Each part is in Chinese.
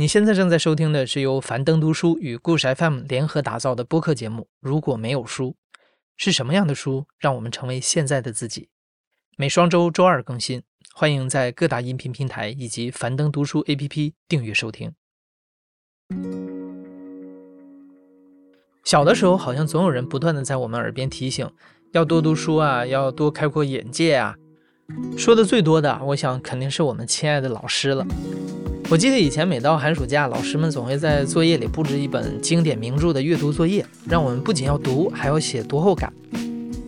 你现在正在收听的是由樊登读书与故事 FM 联合打造的播客节目。如果没有书，是什么样的书让我们成为现在的自己？每双周周二更新，欢迎在各大音频平台以及樊登读书 APP 订阅收听。小的时候，好像总有人不断的在我们耳边提醒，要多读书啊，要多开阔眼界啊。说的最多的，我想肯定是我们亲爱的老师了。我记得以前每到寒暑假，老师们总会在作业里布置一本经典名著的阅读作业，让我们不仅要读，还要写读后感。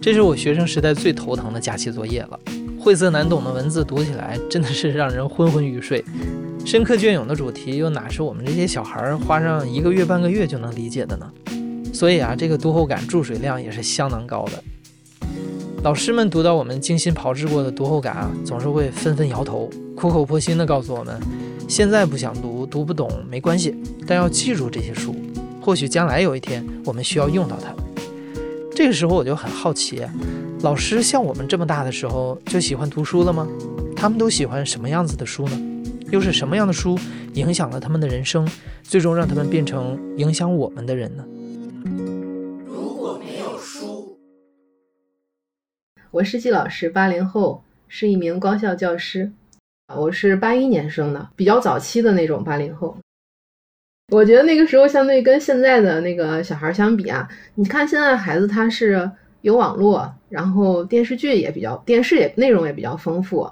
这是我学生时代最头疼的假期作业了。晦涩难懂的文字读起来真的是让人昏昏欲睡，深刻隽永的主题又哪是我们这些小孩花上一个月半个月就能理解的呢？所以啊，这个读后感注水量也是相当高的。老师们读到我们精心炮制过的读后感啊，总是会纷纷摇头，苦口婆心地告诉我们。现在不想读，读不懂没关系，但要记住这些书，或许将来有一天我们需要用到它。这个时候我就很好奇，老师像我们这么大的时候就喜欢读书了吗？他们都喜欢什么样子的书呢？又是什么样的书影响了他们的人生，最终让他们变成影响我们的人呢？我是季老师，八零后，是一名高校教师。我是八一年生的，比较早期的那种八零后。我觉得那个时候相对跟现在的那个小孩相比啊，你看现在孩子他是有网络，然后电视剧也比较，电视也内容也比较丰富，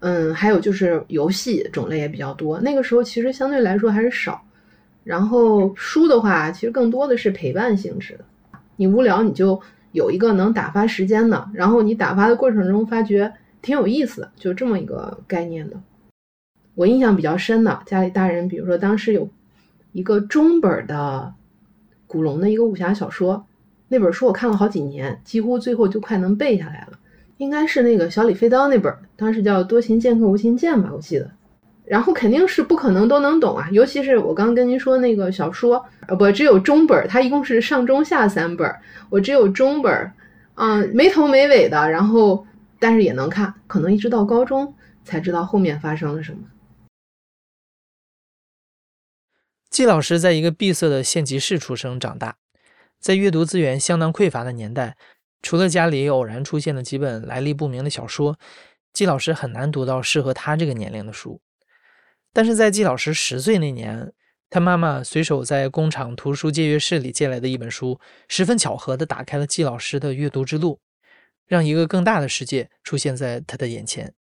嗯，还有就是游戏种类也比较多。那个时候其实相对来说还是少。然后书的话，其实更多的是陪伴性质的，你无聊你就有一个能打发时间的，然后你打发的过程中发觉。挺有意思的，就这么一个概念的。我印象比较深的，家里大人，比如说当时有一个中本的古龙的一个武侠小说，那本书我看了好几年，几乎最后就快能背下来了。应该是那个小李飞刀那本，当时叫《多情剑客无情剑》吧，我记得。然后肯定是不可能都能懂啊，尤其是我刚跟您说那个小说，呃，不，只有中本，它一共是上中下三本，我只有中本，嗯，没头没尾的，然后。但是也能看，可能一直到高中才知道后面发生了什么。季老师在一个闭塞的县级市出生长大，在阅读资源相当匮乏的年代，除了家里偶然出现的几本来历不明的小说，季老师很难读到适合他这个年龄的书。但是在季老师十岁那年，他妈妈随手在工厂图书借阅室里借来的一本书，十分巧合地打开了季老师的阅读之路。让一个更大的世界出现在他的眼前。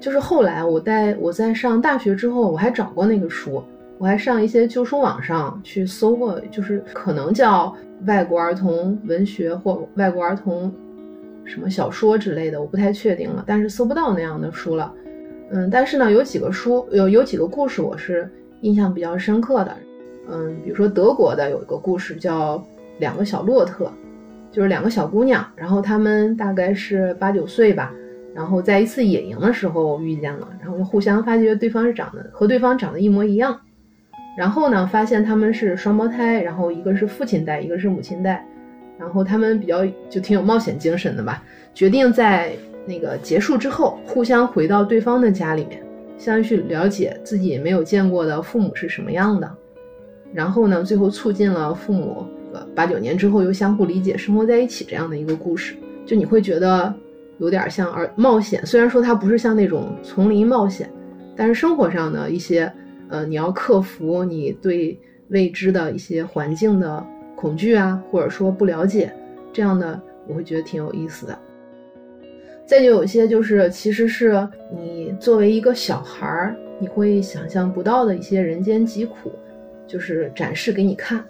就是后来我在我在上大学之后，我还找过那个书，我还上一些旧书网上去搜过，就是可能叫外国儿童文学或外国儿童什么小说之类的，我不太确定了，但是搜不到那样的书了。嗯，但是呢，有几个书有有几个故事我是印象比较深刻的。嗯，比如说德国的有一个故事叫。两个小洛特，就是两个小姑娘，然后她们大概是八九岁吧，然后在一次野营的时候遇见了，然后就互相发觉对方是长得和对方长得一模一样，然后呢发现他们是双胞胎，然后一个是父亲带，一个是母亲带，然后他们比较就挺有冒险精神的吧，决定在那个结束之后互相回到对方的家里面，相去了解自己没有见过的父母是什么样的，然后呢最后促进了父母。呃八九年之后又相互理解，生活在一起这样的一个故事，就你会觉得有点像儿冒险。虽然说它不是像那种丛林冒险，但是生活上的一些，呃，你要克服你对未知的一些环境的恐惧啊，或者说不了解这样的，我会觉得挺有意思的。再就有些就是，其实是你作为一个小孩儿，你会想象不到的一些人间疾苦，就是展示给你看。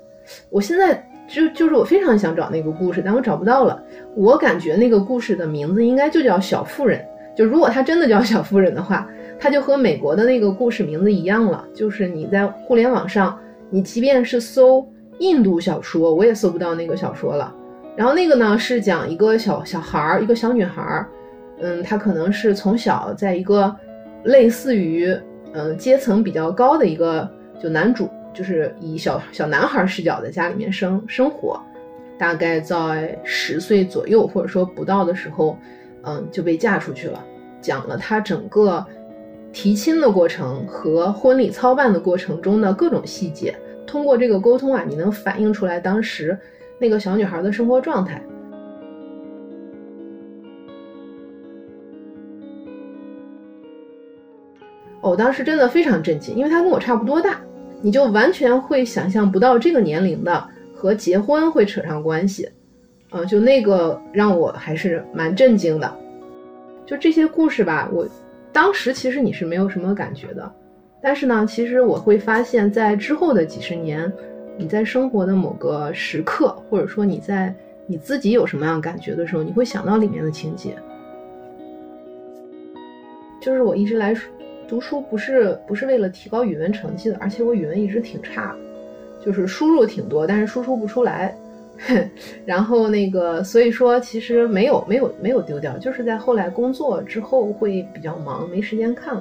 我现在。就就是我非常想找那个故事，但我找不到了。我感觉那个故事的名字应该就叫《小妇人》。就如果它真的叫《小妇人》的话，它就和美国的那个故事名字一样了。就是你在互联网上，你即便是搜印度小说，我也搜不到那个小说了。然后那个呢是讲一个小小孩儿，一个小女孩儿，嗯，她可能是从小在一个类似于嗯阶层比较高的一个就男主。就是以小小男孩视角在家里面生生活，大概在十岁左右或者说不到的时候，嗯，就被嫁出去了。讲了他整个提亲的过程和婚礼操办的过程中的各种细节。通过这个沟通啊，你能反映出来当时那个小女孩的生活状态。我当时真的非常震惊，因为她跟我差不多大，你就完全会想象不到这个年龄的和结婚会扯上关系，啊，就那个让我还是蛮震惊的。就这些故事吧，我当时其实你是没有什么感觉的，但是呢，其实我会发现，在之后的几十年，你在生活的某个时刻，或者说你在你自己有什么样感觉的时候，你会想到里面的情节。就是我一直来说。读书不是不是为了提高语文成绩的，而且我语文一直挺差，就是输入挺多，但是输出不出来。然后那个，所以说其实没有没有没有丢掉，就是在后来工作之后会比较忙，没时间看。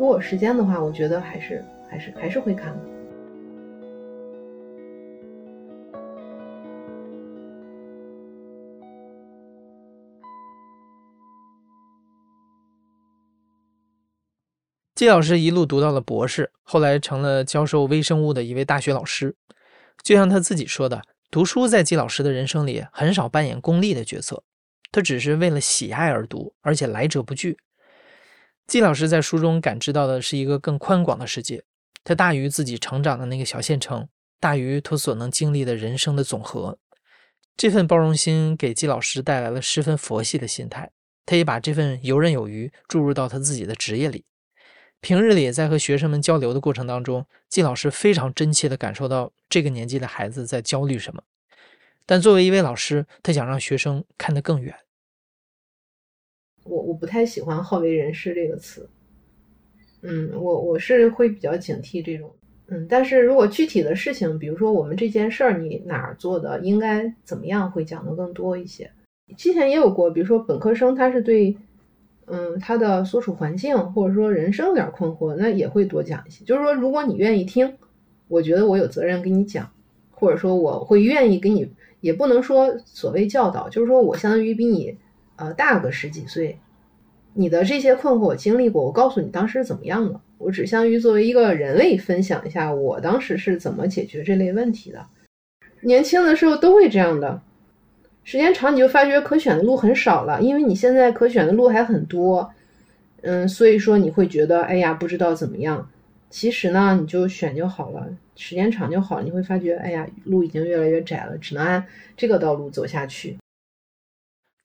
如果时间的话，我觉得还是还是还是会看的。季老师一路读到了博士，后来成了教授微生物的一位大学老师。就像他自己说的，读书在季老师的人生里很少扮演功利的角色，他只是为了喜爱而读，而且来者不拒。季老师在书中感知到的是一个更宽广的世界，它大于自己成长的那个小县城，大于他所能经历的人生的总和。这份包容心给季老师带来了十分佛系的心态，他也把这份游刃有余注入到他自己的职业里。平日里在和学生们交流的过程当中，季老师非常真切地感受到这个年纪的孩子在焦虑什么。但作为一位老师，他想让学生看得更远。我我不太喜欢“好为人师”这个词。嗯，我我是会比较警惕这种。嗯，但是如果具体的事情，比如说我们这件事儿，你哪儿做的应该怎么样，会讲的更多一些。之前也有过，比如说本科生他是对。嗯，他的所处环境或者说人生有点困惑，那也会多讲一些。就是说，如果你愿意听，我觉得我有责任给你讲，或者说我会愿意给你，也不能说所谓教导，就是说我相当于比你呃大个十几岁，你的这些困惑我经历过，我告诉你当时是怎么样的，我只相于作为一个人类分享一下我当时是怎么解决这类问题的。年轻的时候都会这样的。时间长，你就发觉可选的路很少了，因为你现在可选的路还很多，嗯，所以说你会觉得，哎呀，不知道怎么样。其实呢，你就选就好了，时间长就好，你会发觉，哎呀，路已经越来越窄了，只能按这个道路走下去。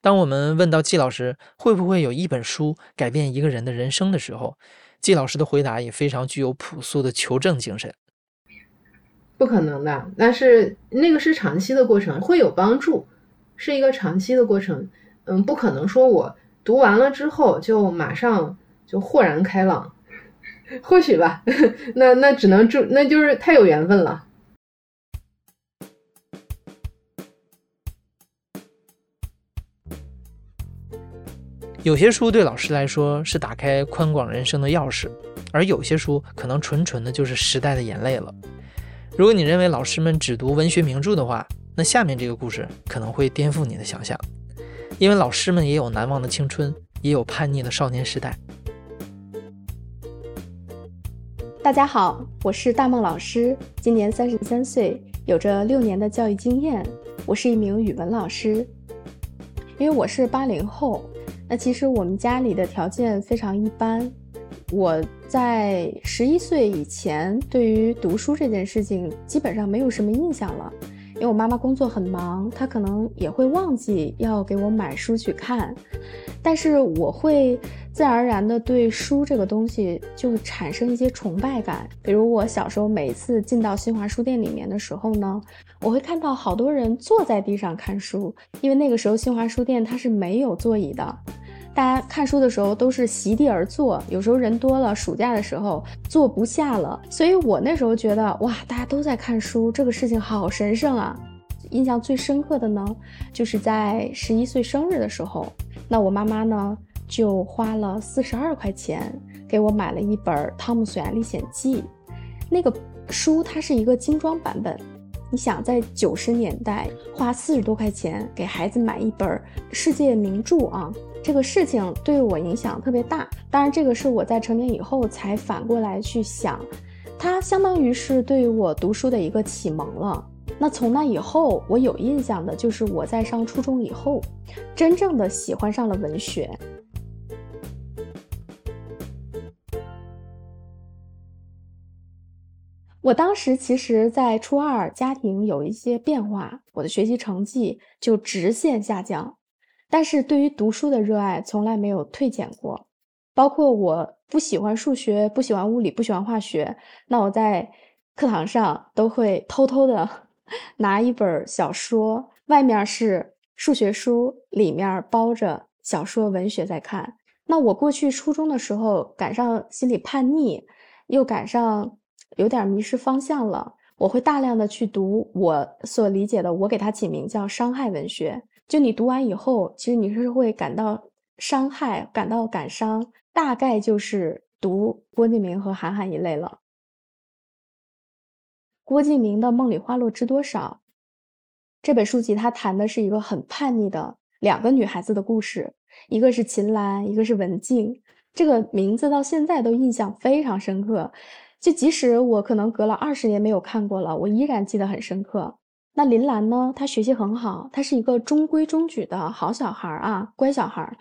当我们问到季老师会不会有一本书改变一个人的人生的时候，季老师的回答也非常具有朴素的求证精神。不可能的，但是那个是长期的过程，会有帮助。是一个长期的过程，嗯，不可能说我读完了之后就马上就豁然开朗，或许吧，那那只能祝，那就是太有缘分了。有些书对老师来说是打开宽广人生的钥匙，而有些书可能纯纯的就是时代的眼泪了。如果你认为老师们只读文学名著的话，那下面这个故事可能会颠覆你的想象，因为老师们也有难忘的青春，也有叛逆的少年时代。大家好，我是大梦老师，今年三十三岁，有着六年的教育经验。我是一名语文老师。因为我是八零后，那其实我们家里的条件非常一般。我在十一岁以前，对于读书这件事情基本上没有什么印象了。因为我妈妈工作很忙，她可能也会忘记要给我买书去看，但是我会自然而然的对书这个东西就产生一些崇拜感。比如我小时候每次进到新华书店里面的时候呢，我会看到好多人坐在地上看书，因为那个时候新华书店它是没有座椅的。大家看书的时候都是席地而坐，有时候人多了，暑假的时候坐不下了，所以我那时候觉得哇，大家都在看书，这个事情好神圣啊！印象最深刻的呢，就是在十一岁生日的时候，那我妈妈呢就花了四十二块钱给我买了一本《汤姆索亚历险记》，那个书它是一个精装版本。你想在九十年代花四十多块钱给孩子买一本世界名著啊？这个事情对我影响特别大。当然，这个是我在成年以后才反过来去想，它相当于是对于我读书的一个启蒙了。那从那以后，我有印象的就是我在上初中以后，真正的喜欢上了文学。我当时其实，在初二，家庭有一些变化，我的学习成绩就直线下降，但是对于读书的热爱从来没有退减过。包括我不喜欢数学，不喜欢物理，不喜欢化学，那我在课堂上都会偷偷的 拿一本小说，外面是数学书，里面包着小说文学在看。那我过去初中的时候，赶上心理叛逆，又赶上。有点迷失方向了，我会大量的去读我所理解的，我给它起名叫伤害文学。就你读完以后，其实你是会感到伤害，感到感伤，大概就是读郭敬明和韩寒一类了。郭敬明的《梦里花落知多少》这本书籍，它谈的是一个很叛逆的两个女孩子的故事，一个是秦岚，一个是文静。这个名字到现在都印象非常深刻。就即使我可能隔了二十年没有看过了，我依然记得很深刻。那林兰呢？她学习很好，她是一个中规中矩的好小孩啊，乖小孩。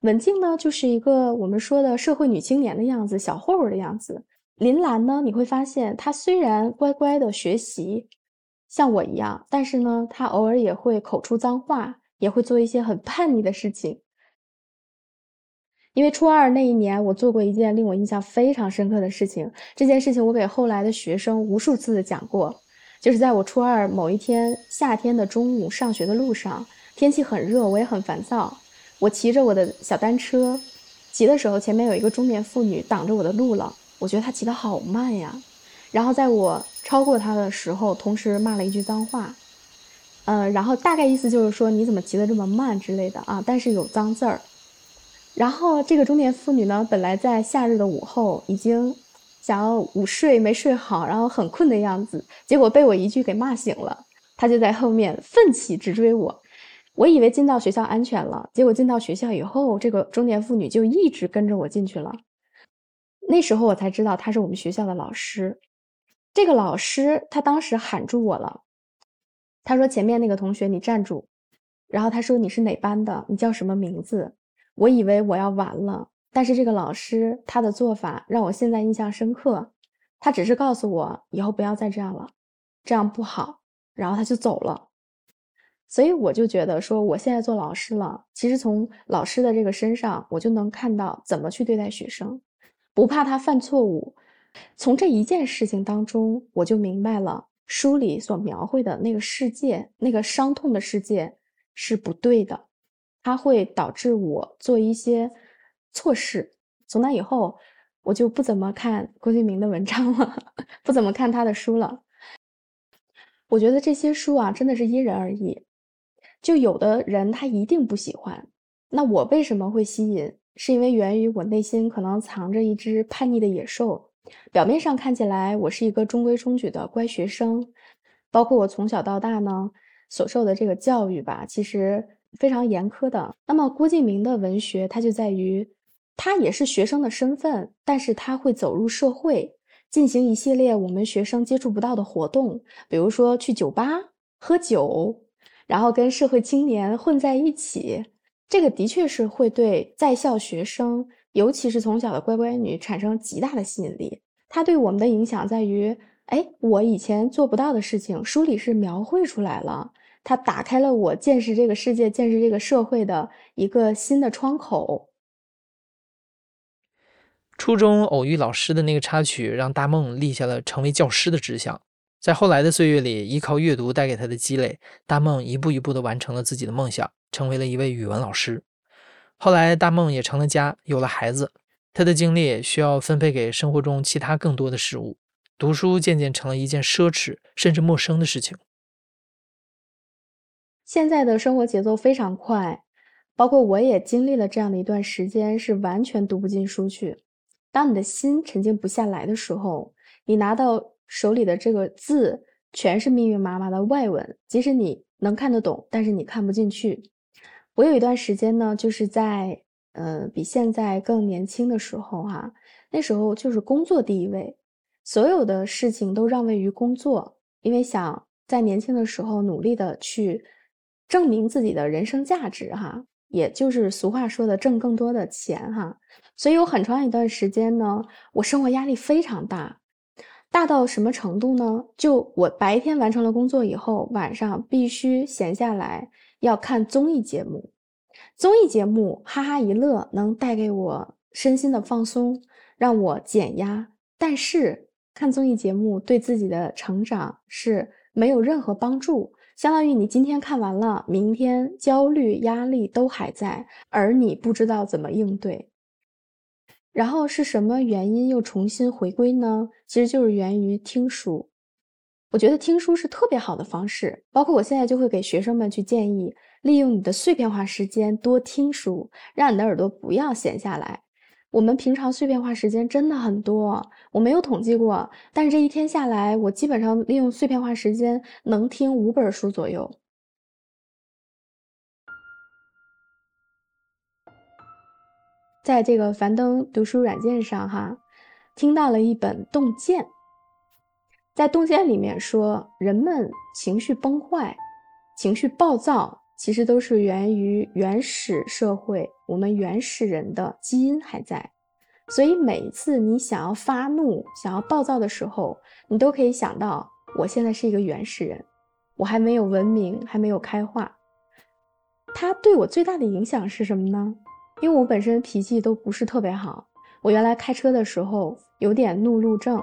文静呢，就是一个我们说的社会女青年的样子，小混混的样子。林兰呢，你会发现她虽然乖乖的学习，像我一样，但是呢，她偶尔也会口出脏话，也会做一些很叛逆的事情。因为初二那一年，我做过一件令我印象非常深刻的事情。这件事情我给后来的学生无数次的讲过，就是在我初二某一天夏天的中午上学的路上，天气很热，我也很烦躁。我骑着我的小单车，骑的时候前面有一个中年妇女挡着我的路了，我觉得她骑得好慢呀。然后在我超过她的时候，同时骂了一句脏话，呃，然后大概意思就是说你怎么骑得这么慢之类的啊，但是有脏字儿。然后这个中年妇女呢，本来在夏日的午后已经想要午睡没睡好，然后很困的样子，结果被我一句给骂醒了。她就在后面奋起直追我，我以为进到学校安全了，结果进到学校以后，这个中年妇女就一直跟着我进去了。那时候我才知道她是我们学校的老师。这个老师他当时喊住我了，他说：“前面那个同学你站住。”然后他说：“你是哪班的？你叫什么名字？”我以为我要完了，但是这个老师他的做法让我现在印象深刻。他只是告诉我以后不要再这样了，这样不好，然后他就走了。所以我就觉得说，我现在做老师了，其实从老师的这个身上，我就能看到怎么去对待学生，不怕他犯错误。从这一件事情当中，我就明白了书里所描绘的那个世界，那个伤痛的世界是不对的。它会导致我做一些错事。从那以后，我就不怎么看郭敬明的文章了，不怎么看他的书了。我觉得这些书啊，真的是因人而异。就有的人他一定不喜欢。那我为什么会吸引？是因为源于我内心可能藏着一只叛逆的野兽。表面上看起来我是一个中规中矩的乖学生，包括我从小到大呢所受的这个教育吧，其实。非常严苛的。那么郭敬明的文学，它就在于，他也是学生的身份，但是他会走入社会，进行一系列我们学生接触不到的活动，比如说去酒吧喝酒，然后跟社会青年混在一起。这个的确是会对在校学生，尤其是从小的乖乖女产生极大的吸引力。它对我们的影响在于，哎，我以前做不到的事情，书里是描绘出来了。它打开了我见识这个世界、见识这个社会的一个新的窗口。初中偶遇老师的那个插曲，让大梦立下了成为教师的志向。在后来的岁月里，依靠阅读带给他的积累，大梦一步一步地完成了自己的梦想，成为了一位语文老师。后来，大梦也成了家，有了孩子，他的精力需要分配给生活中其他更多的事物，读书渐渐成了一件奢侈甚至陌生的事情。现在的生活节奏非常快，包括我也经历了这样的一段时间，是完全读不进书去。当你的心沉静不下来的时候，你拿到手里的这个字全是密密麻麻的外文，即使你能看得懂，但是你看不进去。我有一段时间呢，就是在呃，比现在更年轻的时候哈，那时候就是工作第一位，所有的事情都让位于工作，因为想在年轻的时候努力的去证明自己的人生价值哈，也就是俗话说的挣更多的钱哈。所以有很长一段时间呢，我生活压力非常大，大到什么程度呢？就我白天完成了工作以后，晚上必须闲下来要看综艺节目。综艺节目哈哈一乐能带给我身心的放松，让我减压。但是看综艺节目对自己的成长是没有任何帮助，相当于你今天看完了，明天焦虑压力都还在，而你不知道怎么应对。然后是什么原因又重新回归呢？其实就是源于听书。我觉得听书是特别好的方式，包括我现在就会给学生们去建议，利用你的碎片化时间多听书，让你的耳朵不要闲下来。我们平常碎片化时间真的很多，我没有统计过，但是这一天下来，我基本上利用碎片化时间能听五本书左右。在这个樊登读书软件上，哈，听到了一本《洞见》。在《洞见》里面说，人们情绪崩坏、情绪暴躁，其实都是源于原始社会，我们原始人的基因还在。所以，每一次你想要发怒、想要暴躁的时候，你都可以想到，我现在是一个原始人，我还没有文明，还没有开化。它对我最大的影响是什么呢？因为我本身脾气都不是特别好，我原来开车的时候有点怒路症，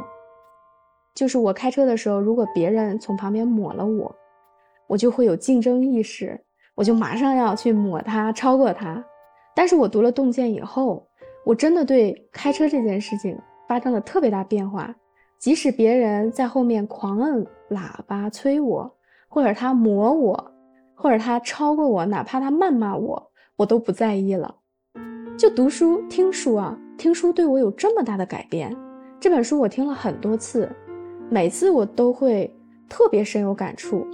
就是我开车的时候，如果别人从旁边抹了我，我就会有竞争意识，我就马上要去抹他，超过他。但是我读了洞见以后，我真的对开车这件事情发生了特别大变化，即使别人在后面狂摁喇叭催我，或者他抹我，或者他超过我，哪怕他谩骂我，我都不在意了。就读书听书啊，听书对我有这么大的改变。这本书我听了很多次，每次我都会特别深有感触。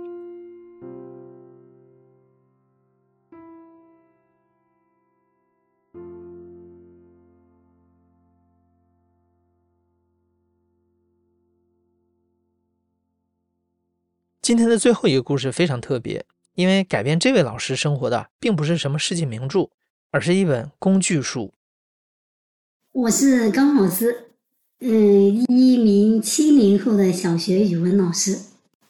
今天的最后一个故事非常特别，因为改变这位老师生活的并不是什么世界名著。而是一本工具书。我是高老师，嗯，一名七零后的小学语文老师。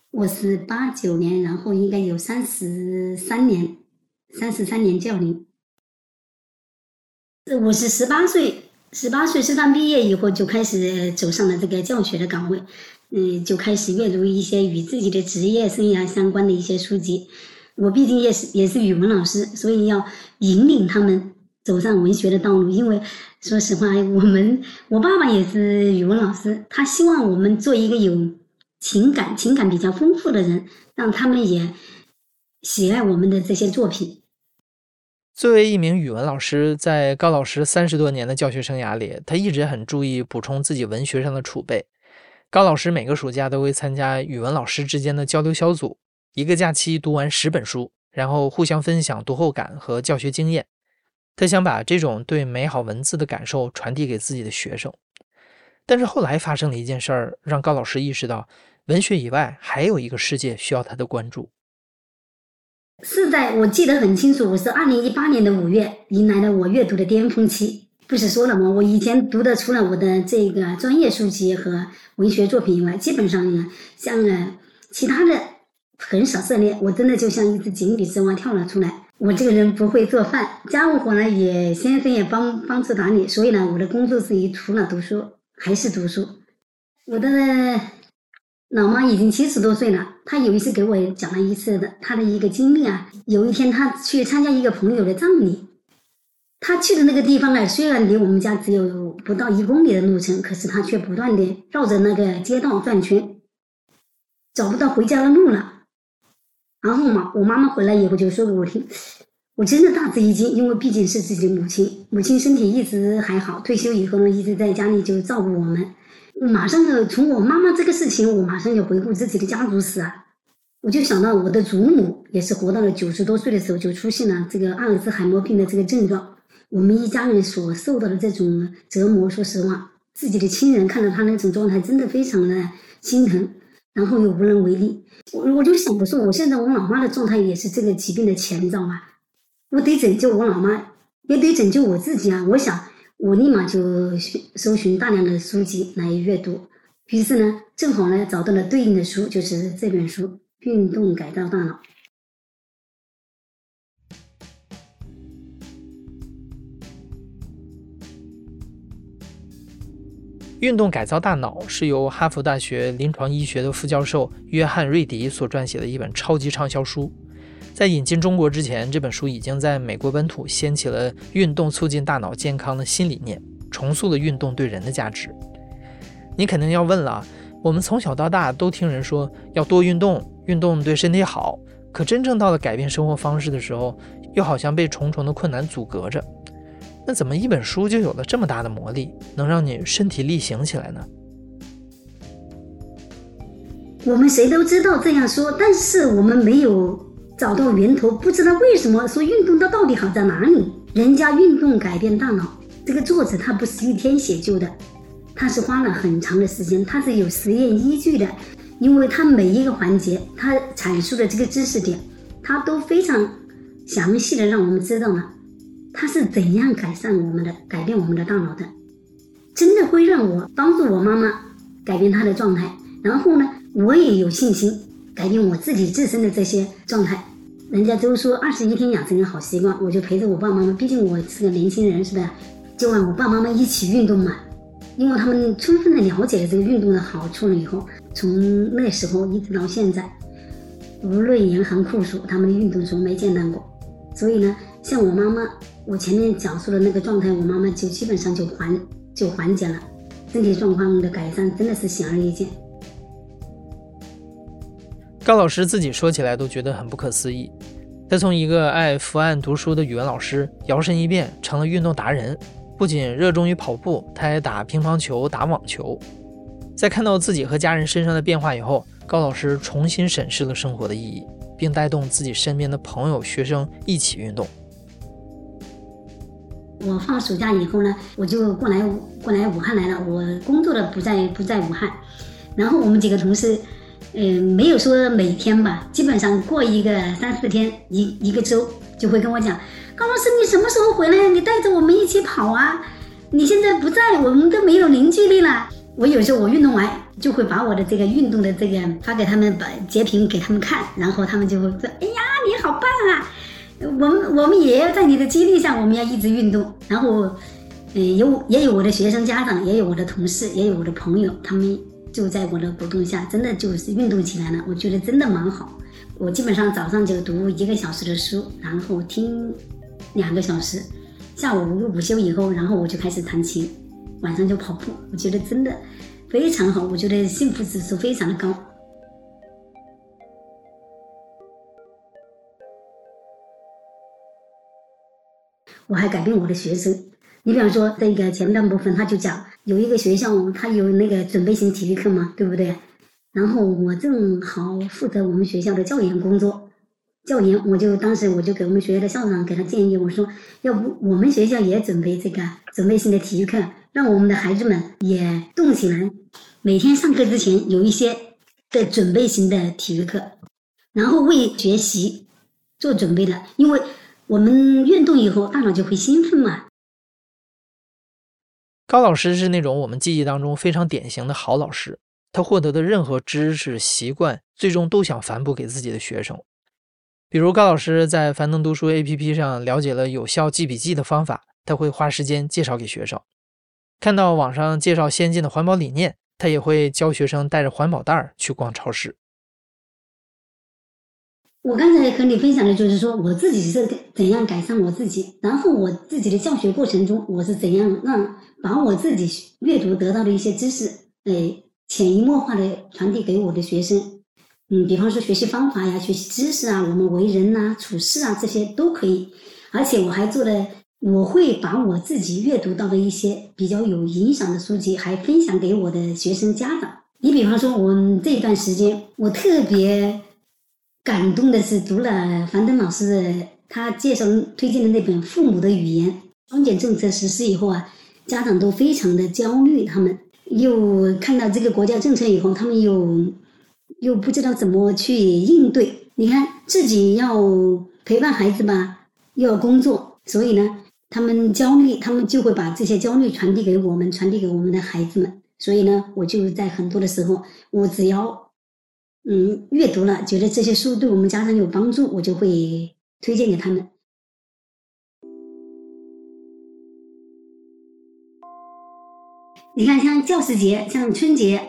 我是八九年，然后应该有三十三年，三十三年教龄。我是十八岁，十八岁师范毕业以后就开始走上了这个教学的岗位，嗯，就开始阅读一些与自己的职业生涯相关的一些书籍。我毕竟也是也是语文老师，所以要引领他们走上文学的道路。因为说实话，我们我爸爸也是语文老师，他希望我们做一个有情感、情感比较丰富的人，让他们也喜爱我们的这些作品。作为一名语文老师，在高老师三十多年的教学生涯里，他一直很注意补充自己文学上的储备。高老师每个暑假都会参加语文老师之间的交流小组。一个假期读完十本书，然后互相分享读后感和教学经验。他想把这种对美好文字的感受传递给自己的学生。但是后来发生了一件事儿，让高老师意识到，文学以外还有一个世界需要他的关注。是在我记得很清楚，我是二零一八年的五月迎来了我阅读的巅峰期。不是说了吗？我以前读的除了我的这个专业书籍和文学作品以外，基本上呢，像呃其他的。很少涉猎，我真的就像一只井底之蛙跳了出来。我这个人不会做饭，家务活呢也先生也帮帮助打理，所以呢，我的工作之余除了读书还是读书。我的老妈已经七十多岁了，她有一次给我讲了一次的她的一个经历啊。有一天她去参加一个朋友的葬礼，他去的那个地方呢，虽然离我们家只有不到一公里的路程，可是他却不断的绕着那个街道转圈，找不到回家的路了。然后嘛，我妈妈回来以后就说给我听，我真的大吃一惊，因为毕竟是自己的母亲，母亲身体一直还好，退休以后呢，一直在家里就照顾我们。马上就从我妈妈这个事情，我马上就回顾自己的家族史啊，我就想到我的祖母也是活到了九十多岁的时候就出现了这个阿尔兹海默病的这个症状，我们一家人所受到的这种折磨，说实话，自己的亲人看到他那种状态，真的非常的心疼，然后又无能为力。我我就想，我说我现在我老妈的状态也是这个疾病的前兆啊，我得拯救我老妈，也得拯救我自己啊。我想，我立马就搜寻大量的书籍来阅读，于是呢，正好呢找到了对应的书，就是这本书《运动改造大脑》。运动改造大脑是由哈佛大学临床医学的副教授约翰·瑞迪所撰写的一本超级畅销书。在引进中国之前，这本书已经在美国本土掀起了运动促进大脑健康的新理念，重塑了运动对人的价值。你肯定要问了，我们从小到大都听人说要多运动，运动对身体好，可真正到了改变生活方式的时候，又好像被重重的困难阻隔着。那怎么一本书就有了这么大的魔力，能让你身体力行起来呢？我们谁都知道这样说，但是我们没有找到源头，不知道为什么说运动它到底好在哪里？人家运动改变大脑，这个作者他不是一天写就的，他是花了很长的时间，他是有实验依据的，因为他每一个环节他阐述的这个知识点，他都非常详细的让我们知道了。它是怎样改善我们的、改变我们的大脑的？真的会让我帮助我妈妈改变她的状态，然后呢，我也有信心改变我自己自身的这些状态。人家都说二十一天养成一个好习惯，我就陪着我爸妈妈，毕竟我是个年轻人，是吧？就让我爸妈妈一起运动嘛，因为他们充分的了解了这个运动的好处了以后，从那时候一直到现在，无论严寒酷暑，他们的运动从没间断过。所以呢，像我妈妈。我前面讲述的那个状态，我妈妈就基本上就缓就缓解了，身体状况的改善真的是显而易见。高老师自己说起来都觉得很不可思议，他从一个爱伏案读书的语文老师，摇身一变成了运动达人，不仅热衷于跑步，他还打乒乓球、打网球。在看到自己和家人身上的变化以后，高老师重新审视了生活的意义，并带动自己身边的朋友、学生一起运动。我放暑假以后呢，我就过来过来武汉来了。我工作的不在不在武汉，然后我们几个同事，嗯，没有说每天吧，基本上过一个三四天一一个周，就会跟我讲，高老师你什么时候回来？你带着我们一起跑啊！你现在不在，我们都没有凝聚力了。我有时候我运动完就会把我的这个运动的这个发给他们，把截屏给他们看，然后他们就会说，哎呀，你好棒啊！我们我们也要在你的激励下，我们要一直运动。然后，嗯，有也有我的学生家长，也有我的同事，也有我的朋友，他们就在我的鼓动下，真的就是运动起来了。我觉得真的蛮好。我基本上早上就读一个小时的书，然后听两个小时，下午午休以后，然后我就开始弹琴，晚上就跑步。我觉得真的非常好，我觉得幸福指数非常的高。我还改变我的学生，你比方说这个前半部分，他就讲有一个学校，他有那个准备型体育课嘛，对不对？然后我正好负责我们学校的教研工作，教研我就当时我就给我们学校的校长给他建议，我说要不我们学校也准备这个准备性的体育课，让我们的孩子们也动起来，每天上课之前有一些的准备型的体育课，然后为学习做准备的，因为。我们运动以后，大脑就会兴奋嘛。高老师是那种我们记忆当中非常典型的好老师，他获得的任何知识、习惯，最终都想反哺给自己的学生。比如高老师在樊登读书 APP 上了解了有效记笔记的方法，他会花时间介绍给学生；看到网上介绍先进的环保理念，他也会教学生带着环保袋去逛超市。我刚才和你分享的就是说，我自己是怎样改善我自己，然后我自己的教学过程中，我是怎样让把我自己阅读得到的一些知识，哎，潜移默化的传递给我的学生。嗯，比方说学习方法呀，学习知识啊，我们为人呐、处事啊，这些都可以。而且我还做了，我会把我自己阅读到的一些比较有影响的书籍，还分享给我的学生家长。你比方说，我这段时间，我特别。感动的是读了樊登老师的他介绍推荐的那本《父母的语言》，双减政策实施以后啊，家长都非常的焦虑，他们又看到这个国家政策以后，他们又又不知道怎么去应对。你看自己要陪伴孩子吧，又要工作，所以呢，他们焦虑，他们就会把这些焦虑传递给我们，传递给我们的孩子们。所以呢，我就在很多的时候，我只要嗯阅读了，觉得这些书对我们家长有帮助，我就会推荐给他们。你看，像教师节，像春节，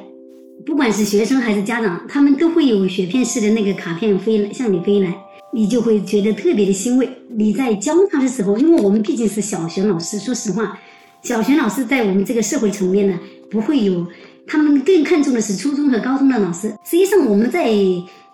不管是学生还是家长，他们都会有雪片式的那个卡片飞来向你飞来，你就会觉得特别的欣慰。你在教他的时候，因为我们毕竟是小学老师，说实话，小学老师在我们这个社会层面呢，不会有，他们更看重的是初中和高中的老师。实际上，我们在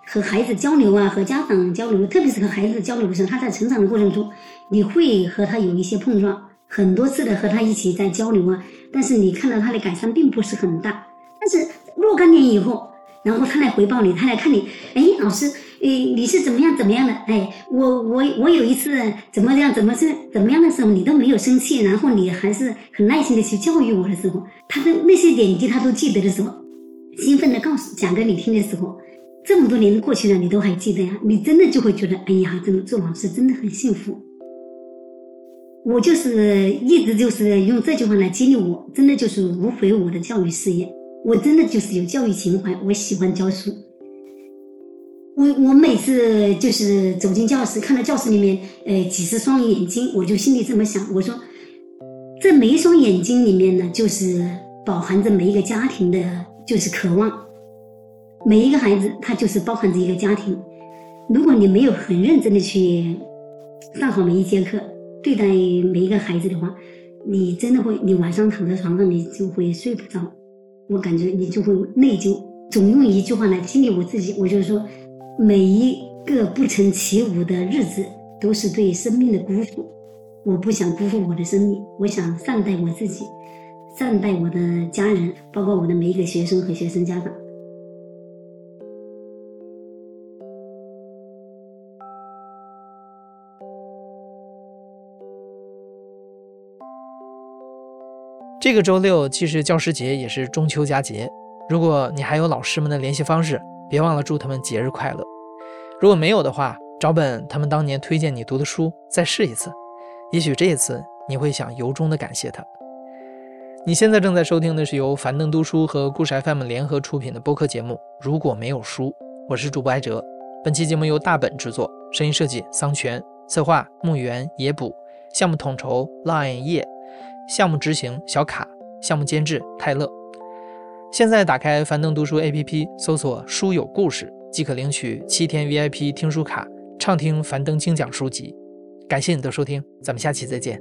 和孩子交流啊，和家长交流，特别是和孩子交流的时候，他在成长的过程中，你会和他有一些碰撞，很多次的和他一起在交流啊。但是你看到他的改善并不是很大，但是若干年以后，然后他来回报你，他来看你，哎，老师，诶，你是怎么样怎么样的？哎，我我我有一次怎么样怎么是怎么样的时候，你都没有生气，然后你还是很耐心的去教育我的时候，他的那些点滴他都记得的时候，兴奋的告诉讲给你听的时候，这么多年过去了，你都还记得呀？你真的就会觉得，哎呀，真的做老师真的很幸福。我就是一直就是用这句话来激励我，真的就是无悔我的教育事业。我真的就是有教育情怀，我喜欢教书。我我每次就是走进教室，看到教室里面，呃，几十双眼睛，我就心里这么想：我说，这每一双眼睛里面呢，就是饱含着每一个家庭的，就是渴望。每一个孩子，他就是包含着一个家庭。如果你没有很认真的去上好每一节课，对待每一个孩子的话，你真的会，你晚上躺在床上，你就会睡不着。我感觉你就会内疚。总用一句话来激励我自己，我就说，每一个不曾起舞的日子，都是对生命的辜负。我不想辜负我的生命，我想善待我自己，善待我的家人，包括我的每一个学生和学生家长。这个周六既是教师节，也是中秋佳节。如果你还有老师们的联系方式，别忘了祝他们节日快乐。如果没有的话，找本他们当年推荐你读的书再试一次，也许这一次你会想由衷的感谢他。你现在正在收听的是由樊登读书和故事 FM 联合出品的播客节目。如果没有书，我是主播艾哲。本期节目由大本制作，声音设计桑泉，策划木源野捕，项目统筹 Line 叶。项目执行小卡，项目监制泰勒。现在打开樊登读书 APP，搜索“书有故事”，即可领取七天 VIP 听书卡，畅听樊登精讲书籍。感谢你的收听，咱们下期再见。